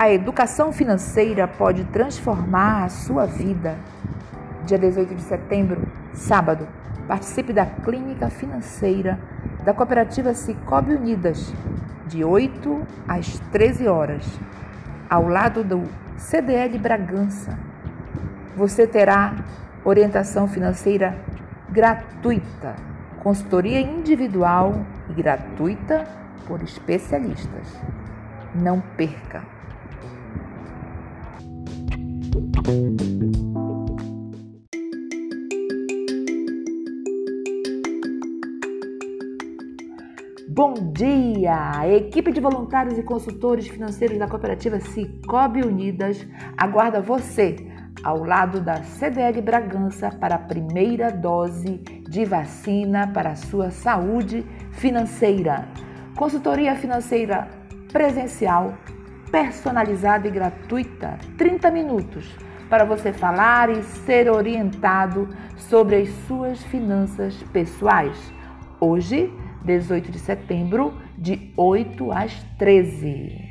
A educação financeira pode transformar a sua vida. Dia 18 de setembro, sábado, participe da Clínica Financeira da Cooperativa Cicobi Unidas, de 8 às 13 horas, ao lado do CDL Bragança. Você terá orientação financeira gratuita, consultoria individual e gratuita por especialistas. Não perca! Bom dia! Equipe de voluntários e consultores financeiros da cooperativa Cicobi Unidas aguarda você ao lado da CDL Bragança para a primeira dose de vacina para a sua saúde financeira. Consultoria financeira presencial personalizada e gratuita, 30 minutos, para você falar e ser orientado sobre as suas finanças pessoais. Hoje, 18 de setembro, de 8 às 13.